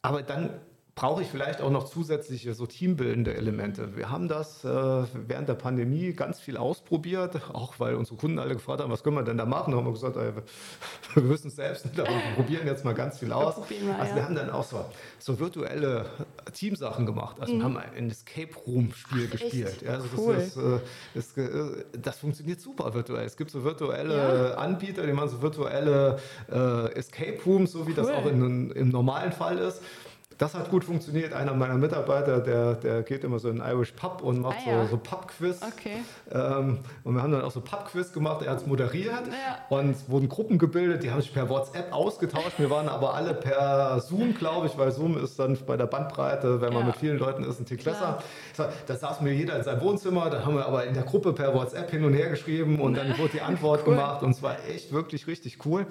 Aber dann brauche ich vielleicht auch noch zusätzliche so teambildende Elemente. Wir haben das äh, während der Pandemie ganz viel ausprobiert, auch weil unsere Kunden alle gefragt haben, was können wir denn da machen? Da haben wir gesagt, ey, wir wissen es selbst nicht, aber wir probieren jetzt mal ganz viel aus. Wir also wir haben dann auch so, so virtuelle Teamsachen gemacht. Also mhm. wir haben ein Escape Room Spiel Ach, gespielt. Ja, also cool. das, ist, äh, das, äh, das, funktioniert super virtuell. Es gibt so virtuelle ja. Anbieter, die machen so virtuelle äh, Escape Rooms, so wie cool. das auch in, im normalen Fall ist. Das hat gut funktioniert. Einer meiner Mitarbeiter, der, der geht immer so in Irish Pub und macht ah, ja. so, so Pub-Quiz. Okay. Ähm, und wir haben dann auch so Pub-Quiz gemacht. Er hat es moderiert ja. und es wurden Gruppen gebildet. Die haben sich per WhatsApp ausgetauscht. Wir waren aber alle per Zoom, glaube ich, weil Zoom ist dann bei der Bandbreite, wenn man ja. mit vielen Leuten ist, ein Tick besser. Da saß mir jeder in seinem Wohnzimmer. Da haben wir aber in der Gruppe per WhatsApp hin und her geschrieben und dann wurde die Antwort cool. gemacht. Und es war echt wirklich richtig cool.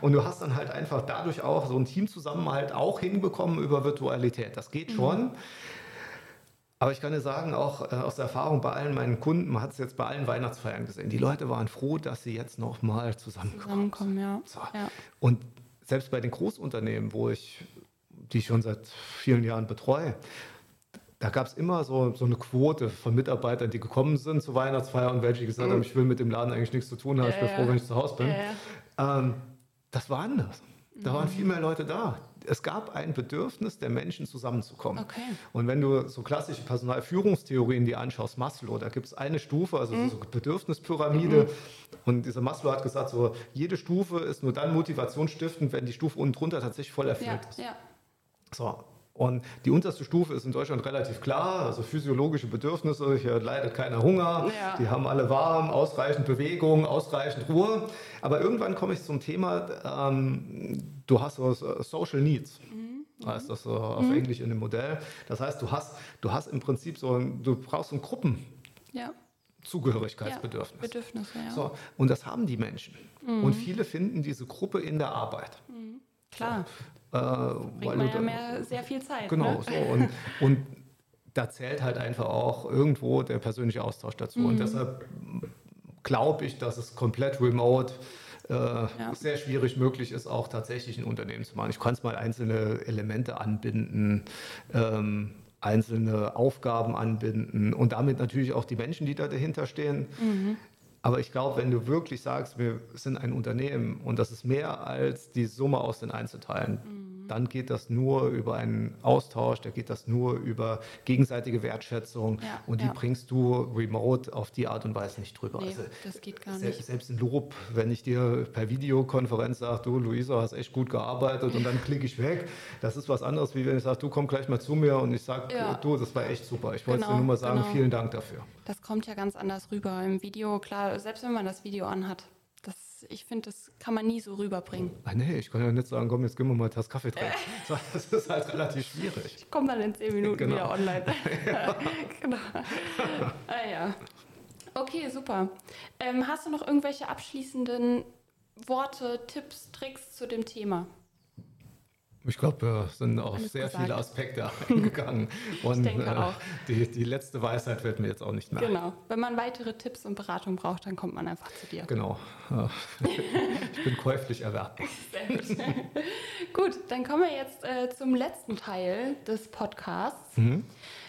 Und du hast dann halt einfach dadurch auch so ein Teamzusammenhalt auch hinbekommen über Virtualität. Das geht schon. Mhm. Aber ich kann dir sagen, auch äh, aus der Erfahrung bei allen meinen Kunden, man hat es jetzt bei allen Weihnachtsfeiern gesehen, die Leute waren froh, dass sie jetzt nochmal zusammenkommen. Zusammenkommen, ja. So. ja. Und selbst bei den Großunternehmen, wo ich die schon seit vielen Jahren betreue, da gab es immer so, so eine Quote von Mitarbeitern, die gekommen sind zur Weihnachtsfeier und welche gesagt mhm. haben, ich will mit dem Laden eigentlich nichts zu tun haben, ich bin froh, wenn ich zu Hause bin. Ähm, das war anders. Da mhm. waren viel mehr Leute da es gab ein Bedürfnis der Menschen zusammenzukommen. Okay. Und wenn du so klassische Personalführungstheorien die anschaust, Maslow, da gibt es eine Stufe, also mhm. so Bedürfnispyramide. Mhm. Und dieser Maslow hat gesagt, so jede Stufe ist nur dann motivationsstiftend, wenn die Stufe unten drunter tatsächlich voll erfüllt ja, ist. Ja. So, und die unterste Stufe ist in Deutschland relativ klar, also physiologische Bedürfnisse, hier leidet keiner Hunger, ja. die haben alle warm, ausreichend Bewegung, ausreichend Ruhe. Aber irgendwann komme ich zum Thema, ähm, du hast so Social Needs. Mhm. Heißt das so auf mhm. Englisch in dem Modell. Das heißt, du hast, du hast im Prinzip so, du brauchst so ein Gruppen. Ja. Zugehörigkeitsbedürfnis. Ja, Bedürfnisse, ja. So, und das haben die Menschen. Mhm. Und viele finden diese Gruppe in der Arbeit. Mhm. Klar. Äh, weil man ja mehr sehr viel Zeit. Genau, ne? so. Und, und da zählt halt einfach auch irgendwo der persönliche Austausch dazu. Mhm. Und deshalb glaube ich, dass es komplett remote äh, ja. sehr schwierig möglich ist, auch tatsächlich ein Unternehmen zu machen. Ich kann es mal einzelne Elemente anbinden. Ähm, einzelne Aufgaben anbinden und damit natürlich auch die Menschen, die da dahinter stehen. Mhm. Aber ich glaube, wenn du wirklich sagst, wir sind ein Unternehmen und das ist mehr als die Summe aus den Einzelteilen, mhm dann geht das nur über einen Austausch, da geht das nur über gegenseitige Wertschätzung ja, und die ja. bringst du remote auf die Art und Weise nicht drüber. Nee, also, das geht gar selbst, nicht. Selbst ein Lob, wenn ich dir per Videokonferenz sage, du Luisa, hast echt gut gearbeitet und dann klicke ich weg, das ist was anderes, wie wenn ich sage, du komm gleich mal zu mir und ich sage, ja. du, das war echt super. Ich wollte genau, dir nur mal sagen, genau. vielen Dank dafür. Das kommt ja ganz anders rüber im Video, klar, selbst wenn man das Video anhat ich finde, das kann man nie so rüberbringen. Ach nee, ich kann ja nicht sagen, komm, jetzt gehen wir mal das Kaffee trinken. Das ist halt relativ schwierig. Ich komme dann in zehn Minuten genau. wieder online. Ja. genau. Ah ja. Okay, super. Ähm, hast du noch irgendwelche abschließenden Worte, Tipps, Tricks zu dem Thema? Ich glaube, wir sind auf Alles sehr gesagt. viele Aspekte eingegangen. Und äh, die, die, letzte Weisheit fällt mir jetzt auch nicht mehr. Genau. Wenn man weitere Tipps und Beratung braucht, dann kommt man einfach zu dir. Genau. ich bin käuflich erwerbbar. Gut. gut, dann kommen wir jetzt äh, zum letzten Teil des Podcasts. Mhm.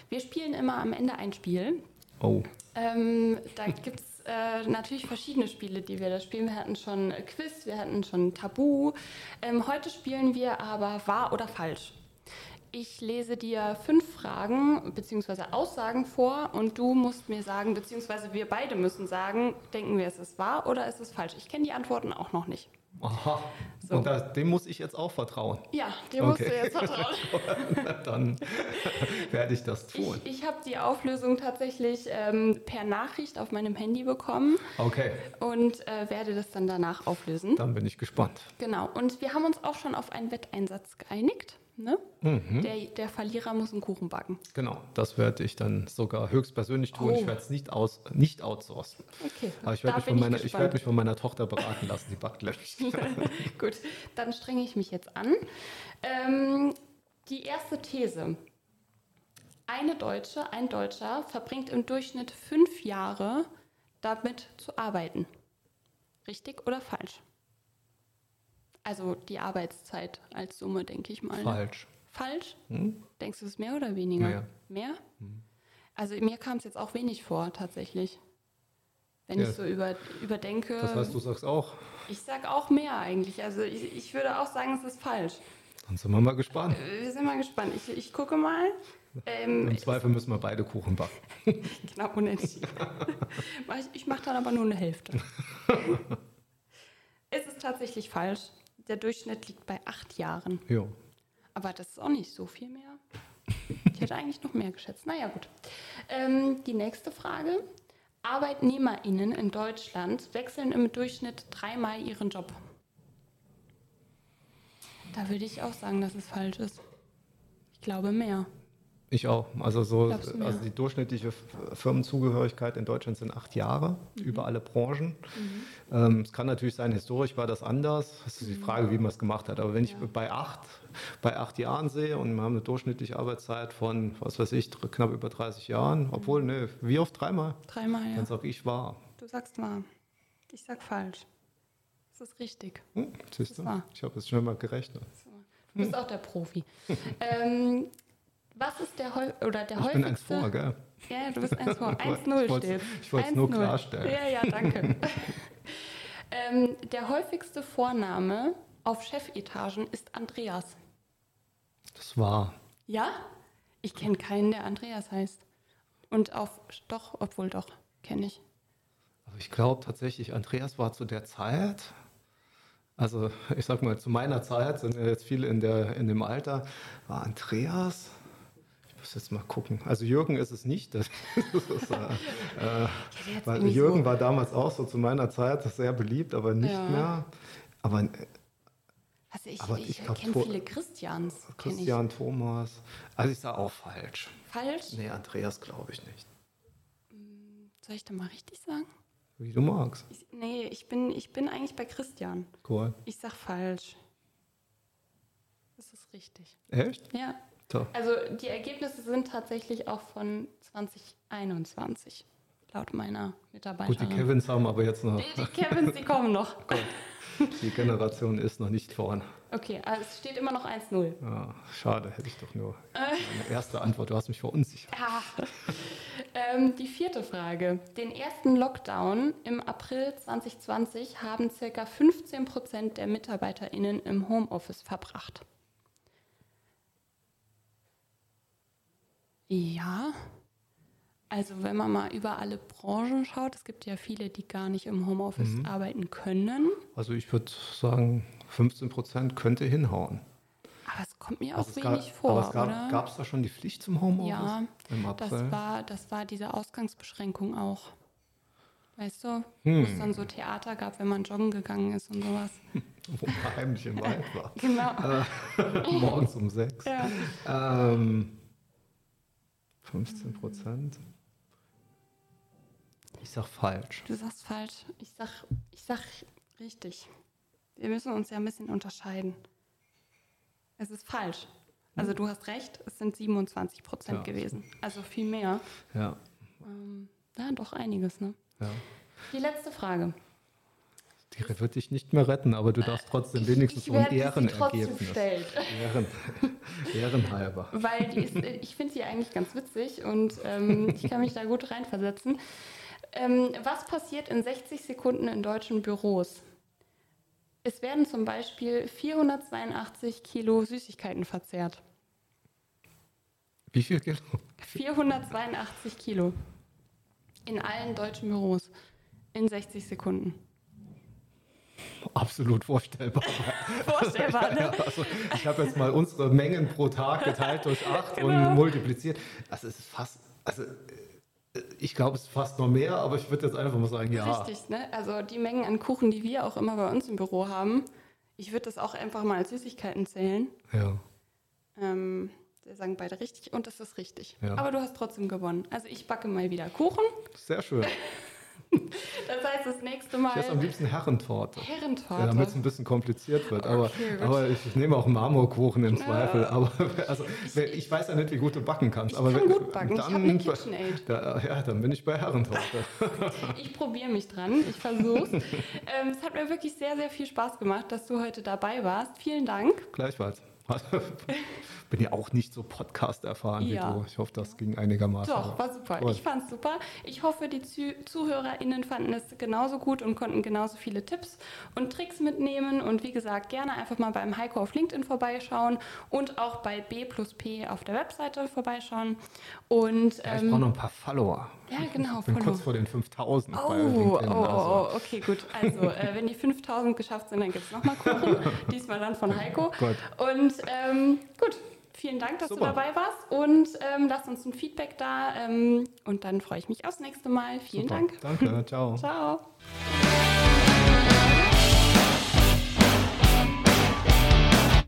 Wir spielen immer am Ende ein Spiel. Oh. Ähm, da gibt es äh, natürlich verschiedene Spiele, die wir da spielen. Wir hatten schon Quiz, wir hatten schon Tabu. Ähm, heute spielen wir aber wahr oder falsch. Ich lese dir fünf Fragen bzw. Aussagen vor und du musst mir sagen, beziehungsweise wir beide müssen sagen, denken wir, es ist wahr oder ist es falsch. Ich kenne die Antworten auch noch nicht. Aha. So. Und das, dem muss ich jetzt auch vertrauen. Ja, dem okay. musst du jetzt vertrauen. Dann werde ich das tun. Ich, ich habe die Auflösung tatsächlich ähm, per Nachricht auf meinem Handy bekommen. Okay. Und äh, werde das dann danach auflösen. Dann bin ich gespannt. Genau. Und wir haben uns auch schon auf einen Wetteinsatz geeinigt. Ne? Mhm. Der, der, Verlierer muss einen Kuchen backen. Genau, das werde ich dann sogar höchstpersönlich tun. Oh. Ich werde es nicht, aus, nicht outsourcen. Okay. Aber ich werde mich, ich, ich werd mich von meiner Tochter beraten lassen, die backt löscht. Gut, dann strenge ich mich jetzt an. Ähm, die erste These. Eine Deutsche, ein Deutscher verbringt im Durchschnitt fünf Jahre damit zu arbeiten. Richtig oder falsch? Also die Arbeitszeit als Summe, denke ich mal. Ne? Falsch. Falsch? Hm? Denkst du es mehr oder weniger? Mehr. Mehr? Hm. Also mir kam es jetzt auch wenig vor, tatsächlich. Wenn ja. ich so über, überdenke. Das heißt, du sagst auch? Ich sage auch mehr eigentlich. Also ich, ich würde auch sagen, es ist falsch. Dann sind wir mal gespannt. Äh, wir sind mal gespannt. Ich, ich gucke mal. Ähm, Im Zweifel müssen wir beide Kuchen backen. genau, unentschieden. ich mache dann aber nur eine Hälfte. es ist tatsächlich falsch der Durchschnitt liegt bei acht Jahren. Ja. Aber das ist auch nicht so viel mehr. Ich hätte eigentlich noch mehr geschätzt. Naja, gut. Ähm, die nächste Frage. ArbeitnehmerInnen in Deutschland wechseln im Durchschnitt dreimal ihren Job. Da würde ich auch sagen, dass es falsch ist. Ich glaube mehr. Ich auch. Also so, also die durchschnittliche Firmenzugehörigkeit in Deutschland sind acht Jahre mhm. über alle Branchen. Mhm. Ähm, es kann natürlich sein, historisch war das anders. Das ist die. Frage, wie man es gemacht hat. Aber wenn ja. ich bei acht, bei acht Jahren sehe und wir haben eine durchschnittliche Arbeitszeit von, was weiß ich, knapp über 30 Jahren, obwohl, mhm. ne, wie oft? Dreimal? Dreimal, ja. Dann sage ich wahr. Du sagst wahr. Ich sag falsch. Das ist richtig. Hm, siehst du? Ich habe es schon mal gerechnet. Du bist auch der Profi. ähm, was ist der, oder der ich häufigste... Ich bin eins vor, gell? Ja, du bist eins vor. 1-0 steht. Ich wollte es nur klarstellen. Ja, ja, danke. ähm, der häufigste Vorname auf Chefetagen ist Andreas. Das war. Ja? Ich kenne keinen, der Andreas heißt. Und auf, doch, obwohl doch, kenne ich. Also ich glaube tatsächlich, Andreas war zu der Zeit, also ich sag mal, zu meiner Zeit, sind ja jetzt viele in, der, in dem Alter, war Andreas muss jetzt mal gucken. Also Jürgen ist es nicht. Das, ist, äh, weil Jürgen so. war damals auch so zu meiner Zeit sehr beliebt, aber nicht ja. mehr. Aber äh, also ich, aber ich, ich kenne viele Christians. Christian, Thomas. Also ich sage auch falsch. Falsch? Nee, Andreas glaube ich nicht. Hm, soll ich da mal richtig sagen? Wie du magst. Ich, nee, ich bin, ich bin eigentlich bei Christian. Cool. Ich sag falsch. Das ist richtig. Echt? Ja. So. Also die Ergebnisse sind tatsächlich auch von 2021, laut meiner Mitarbeiterin. Gut, die Kevins haben aber jetzt noch. Die, die Kevins, die kommen noch. Die Generation ist noch nicht vorn. Okay, also es steht immer noch 1-0. Ja, schade, hätte ich doch nur eine erste Antwort. Du hast mich verunsichert. Ja. Ähm, die vierte Frage. Den ersten Lockdown im April 2020 haben ca. 15 Prozent der MitarbeiterInnen im Homeoffice verbracht. Ja, also wenn man mal über alle Branchen schaut, es gibt ja viele, die gar nicht im Homeoffice mhm. arbeiten können. Also ich würde sagen, 15 Prozent könnte hinhauen. Aber es kommt mir also auch wenig gab, vor, aber es gab, es da schon die Pflicht zum Homeoffice ja, im April? Das war, das war diese Ausgangsbeschränkung auch. Weißt du, hm. wo es dann so Theater gab, wenn man joggen gegangen ist und sowas. Wo man heimlich im Wald war. genau. Äh, morgens um sechs. Ja. Ähm, 15 Prozent. Ich sag falsch. Du sagst falsch. Ich sag, ich sag richtig. Wir müssen uns ja ein bisschen unterscheiden. Es ist falsch. Also du hast recht, es sind 27 Prozent ja. gewesen. Also viel mehr. Ja. Ähm, ja, doch einiges, ne? Ja. Die letzte Frage. Die wird dich nicht mehr retten, aber du darfst trotzdem ich, wenigstens ich so ein Ehrenergebnis. Ehren, ehrenhalber. Weil ist, ich finde sie eigentlich ganz witzig und ähm, ich kann mich da gut reinversetzen. Ähm, was passiert in 60 Sekunden in deutschen Büros? Es werden zum Beispiel 482 Kilo Süßigkeiten verzehrt. Wie viel Kilo? 482 Kilo. In allen deutschen Büros. In 60 Sekunden. Absolut vorstellbar. Vorstellbar, ne? Ja, also ich habe jetzt mal unsere Mengen pro Tag geteilt durch 8 Genau. und multipliziert. Also es ist fast, also äh, ich glaube, es ist fast noch mehr, aber ich würde jetzt einfach mal sagen, ja. Richtig, ne? Also die Mengen an Kuchen, die wir auch immer bei uns im Büro haben, ich würde das auch einfach mal als Süßigkeiten zählen. Ja. Ähm, wir sagen beide richtig und das ist richtig. Ja. Aber du hast trotzdem gewonnen. Also ich backe mal wieder Kuchen. Sehr schön. Das heißt, das nächste Mal Ich esse am liebsten Herrentorte. Herrentorte. Ja, damit es ein bisschen kompliziert wird. Aber, Okay, aber ich nehme auch Marmorkuchen im Zweifel. Aber also, ich weiß ja nicht, wie gut du backen kannst. Ich aber kann wenn- gut backen. Ich Dann, habe eine KitchenAid. Da, ja, dann bin ich bei Herrentorte. Ich probiere mich dran, ich versuche ähm, Es hat mir wirklich sehr, sehr viel Spaß gemacht, dass du heute dabei warst. Vielen Dank. Gleichfalls. Bin ja auch nicht so Podcast erfahren Ja. wie du. Ich hoffe, das ging einigermaßen. Doch, war super. Gut. Ich fand es super. Ich hoffe, die Zu ZuhörerInnen fanden es genauso gut und konnten genauso viele Tipps und Tricks mitnehmen. Und wie gesagt, gerne einfach mal beim Heiko auf LinkedIn vorbeischauen und auch bei B plus P auf der Webseite vorbeischauen. Und Ja, ich ähm, brauche noch ein paar Follower. Ja, genau, Ich bin Follow. kurz vor den 5000 Oh, bei oh, LinkedIn. oh, also. oh, okay, gut. Also, äh, wenn die 5000 geschafft sind, dann gibt es nochmal Kuchen. Diesmal dann von Heiko. Gut. Und ähm, gut, vielen Dank, dass Super. du dabei warst. Und ähm, lass uns ein Feedback da. Ähm, und dann freue ich mich aufs nächste Mal. Vielen Super. Dank. Danke, ciao. Ciao.